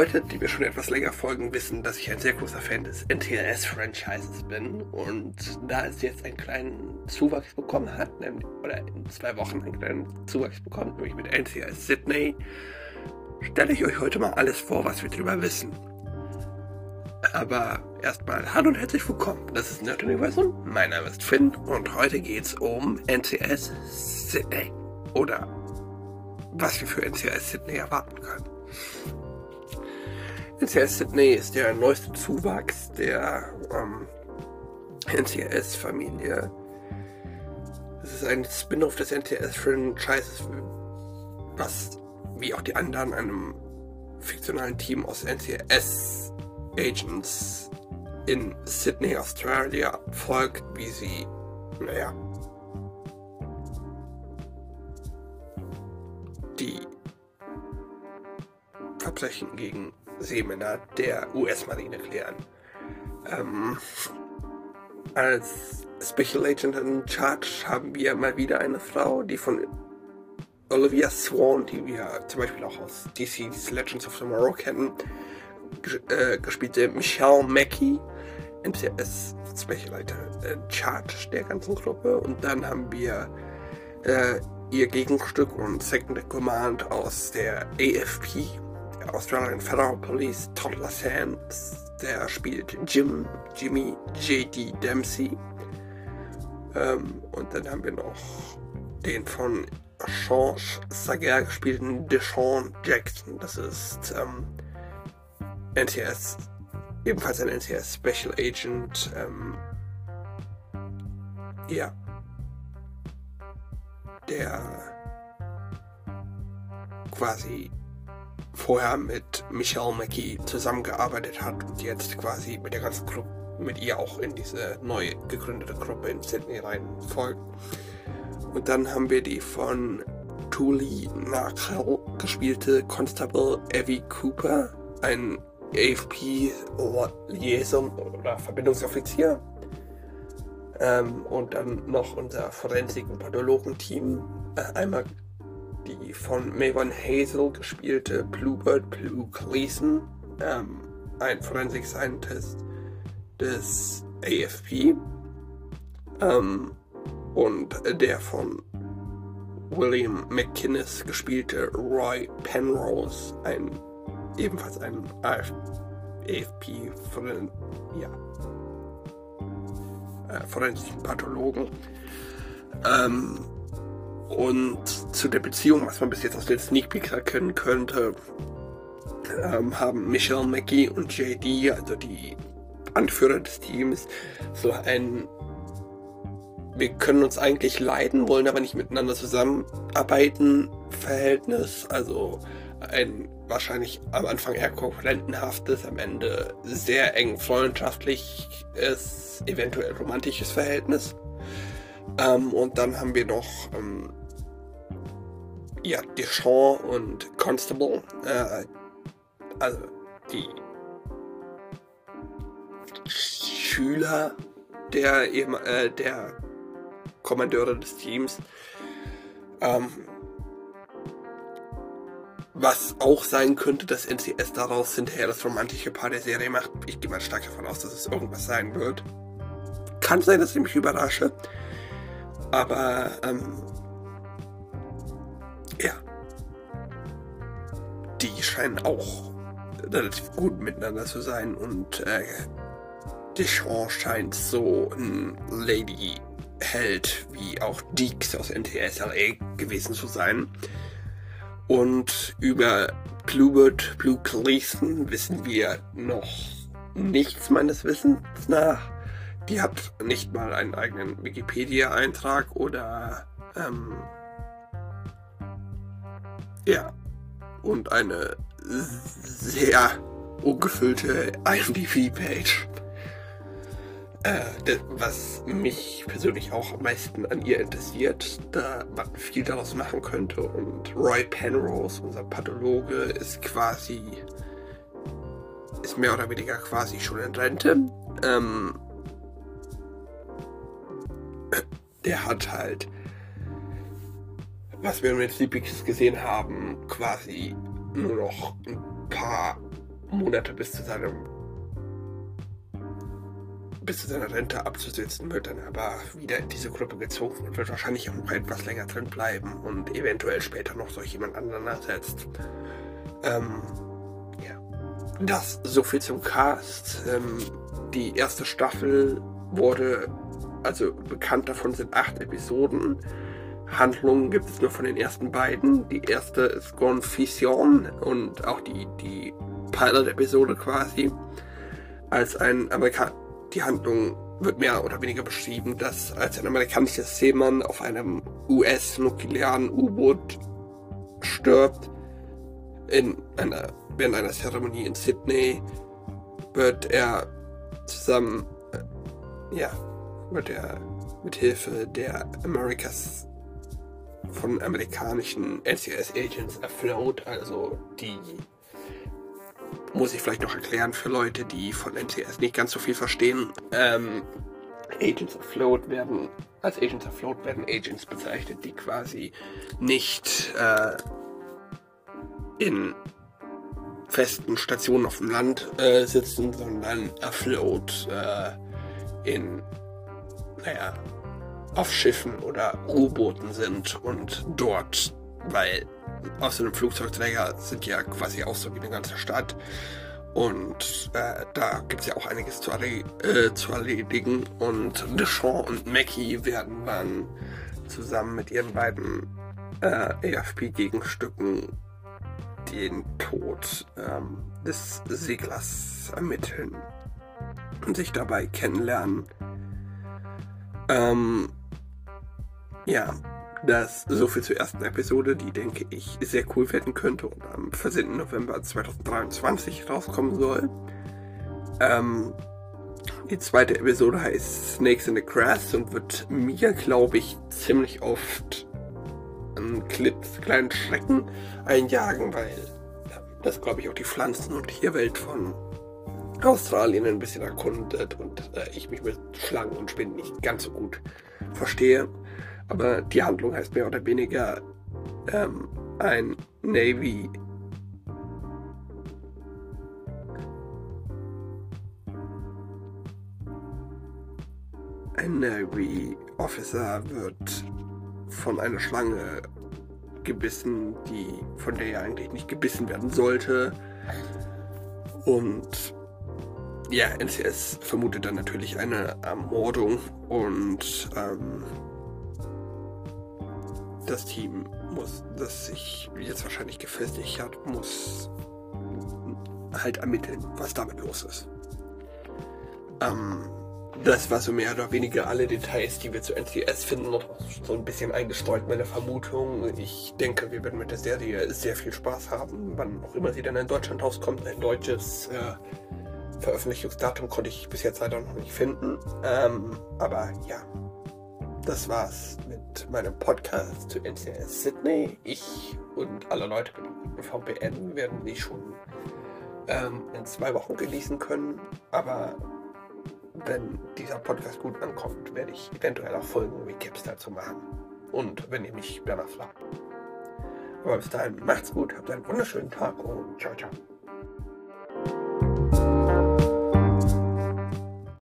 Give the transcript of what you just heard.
Leute, die mir schon etwas länger folgen, wissen, dass ich ein sehr großer Fan des NTLS-Franchises bin. Und da es jetzt einen kleinen Zuwachs bekommen hat, oder in zwei Wochen einen kleinen Zuwachs bekommt, nämlich mit NTLS Sydney, stelle ich euch heute mal alles vor, was wir darüber wissen. Aber erstmal hallo und herzlich willkommen. Das ist Nerd Universum. Mein Name ist Finn und heute geht es um NCS Sydney. Oder was wir für NCS Sydney erwarten können. NCS Sydney ist der neueste Zuwachs der ähm, NCS-Familie. Es ist ein Spin-off des NCS-Franchises, was wie auch die anderen einem fiktionalen Team aus NCS-Agents in Sydney, Australia folgt, wie sie, naja, die Verbrechen gegen Seemänner der US-Marine klären. Ähm, als Special Agent in Charge haben wir mal wieder eine Frau, die von Olivia Swan, die wir zum Beispiel auch aus DC's Legends of Tomorrow kennen, äh, gespielte Michelle Mackey, MCS Special Agent in Charge der ganzen Gruppe. Und dann haben wir äh, ihr Gegenstück und Second Command aus der AFP, Australian Federal Police, Todd Sands, der spielt Jim, Jimmy J.D. Dempsey. Ähm, und dann haben wir noch den von Sean Sager gespielten Deshaun Jackson. Das ist ähm, NTS, ebenfalls ein NTS Special Agent. Ähm, ja. Der quasi vorher mit Michelle McKee zusammengearbeitet hat und jetzt quasi mit der ganzen Gruppe, mit ihr auch in diese neu gegründete Gruppe in Sydney rein folgt. Und dann haben wir die von Tuli Nachel gespielte Constable Evie Cooper, ein AFP-Liaison oder Verbindungsoffizier. Ähm, und dann noch unser Forensik- und Pathologen-Team. Äh, einmal die von Mayvon Hazel gespielte Bluebird Blue Gleason, ähm, ein Forensic Scientist des AFP, ähm, und der von William McInnes gespielte Roy Penrose, ein ebenfalls ein AFP Foren ja, äh, forensischen Pathologen. Ähm, und zu der Beziehung, was man bis jetzt aus den Sneak Peeks erkennen könnte, ähm, haben Michelle McGee und JD, also die Anführer des Teams, so ein wir können uns eigentlich leiden, wollen aber nicht miteinander zusammenarbeiten Verhältnis. Also ein wahrscheinlich am Anfang eher konkurrentenhaftes, am Ende sehr eng freundschaftliches, eventuell romantisches Verhältnis. Ähm, und dann haben wir noch ähm, ja, Deschamps und Constable, äh, also die Schüler der, äh, der Kommandeure des Teams. Ähm, was auch sein könnte, dass NCS daraus hinterher das romantische Paar der Serie macht. Ich gehe mal stark davon aus, dass es irgendwas sein wird. Kann sein, dass ich mich überrasche. Aber ähm, die scheinen auch relativ gut miteinander zu sein und äh, Deschamps scheint so ein Lady-Held wie auch Deeks aus NTSLA gewesen zu sein. Und über Bluebird Blue Cleason wissen wir noch nichts meines Wissens nach. Die hat nicht mal einen eigenen Wikipedia-Eintrag oder ähm, ja, und eine sehr ungefüllte IMDb-Page. Äh, was mich persönlich auch am meisten an ihr interessiert, da man viel daraus machen könnte. Und Roy Penrose, unser Pathologe, ist quasi, ist mehr oder weniger quasi schon in Rente. Ähm, der hat halt was wir mit Sleepix gesehen haben, quasi nur noch ein paar Monate bis zu seinem bis zu seiner Rente abzusitzen, wird dann aber wieder in diese Gruppe gezogen und wird wahrscheinlich auch noch etwas länger drin bleiben und eventuell später noch so jemand anderen ersetzt. Ähm, ja. Das so viel zum Cast. Ähm, die erste Staffel wurde, also bekannt davon sind acht Episoden. Handlungen gibt es nur von den ersten beiden. Die erste ist Gone Fission und auch die, die Pilot-Episode quasi als ein Amerikaner. Die Handlung wird mehr oder weniger beschrieben, dass als ein amerikanischer Seemann auf einem US-nuklearen U-Boot stirbt, in einer, während einer Zeremonie in Sydney, wird er zusammen, äh, ja, wird er mit Hilfe der Americas von amerikanischen NCS-Agents afloat, also die muss ich vielleicht noch erklären für Leute, die von NCS nicht ganz so viel verstehen. Ähm, Agents afloat werden, als Agents afloat werden Agents bezeichnet, die quasi nicht äh, in festen Stationen auf dem Land äh, sitzen, sondern afloat äh, in, naja, auf Schiffen oder U-Booten sind und dort, weil aus einem Flugzeugträger sind ja quasi auch so wie eine ganze Stadt. Und äh, da gibt es ja auch einiges zu, äh, zu erledigen. Und Deschamps und Mackie werden dann zusammen mit ihren beiden äh, AFP-Gegenstücken den Tod ähm, des Seglers ermitteln und sich dabei kennenlernen. Ähm, ja, das so viel zur ersten Episode, die denke ich sehr cool werden könnte und am 14. November 2023 rauskommen soll. Ähm, die zweite Episode heißt Snakes in the Grass und wird mir, glaube ich, ziemlich oft einen kleinen Schrecken einjagen, weil das, glaube ich, auch die Pflanzen- und Tierwelt von Australien ein bisschen erkundet und äh, ich mich mit Schlangen und Spinnen nicht ganz so gut verstehe. Aber die Handlung heißt mehr oder weniger ähm, ein Navy ein Navy Officer wird von einer Schlange gebissen, die von der er eigentlich nicht gebissen werden sollte. Und ja, NCS vermutet dann natürlich eine Ermordung und ähm, das Team muss, das sich jetzt wahrscheinlich gefestigt hat, muss halt ermitteln, was damit los ist. Ähm, das war so mehr oder weniger alle Details, die wir zu NCS finden, noch so ein bisschen eingestreut, meine Vermutung. Ich denke, wir werden mit der Serie sehr viel Spaß haben, wann auch immer sie dann in Deutschland rauskommt. Ein deutsches äh, Veröffentlichungsdatum konnte ich bis jetzt leider noch nicht finden. Ähm, aber ja, das war's mit meinem Podcast zu NCS Sydney. Ich und alle Leute mit VPN werden die schon ähm, in zwei Wochen genießen können. Aber wenn dieser Podcast gut ankommt, werde ich eventuell auch Folgen wie Caps dazu machen. Und wenn ihr mich danach fragt. Aber bis dahin, macht's gut, habt einen wunderschönen Tag und ciao, ciao.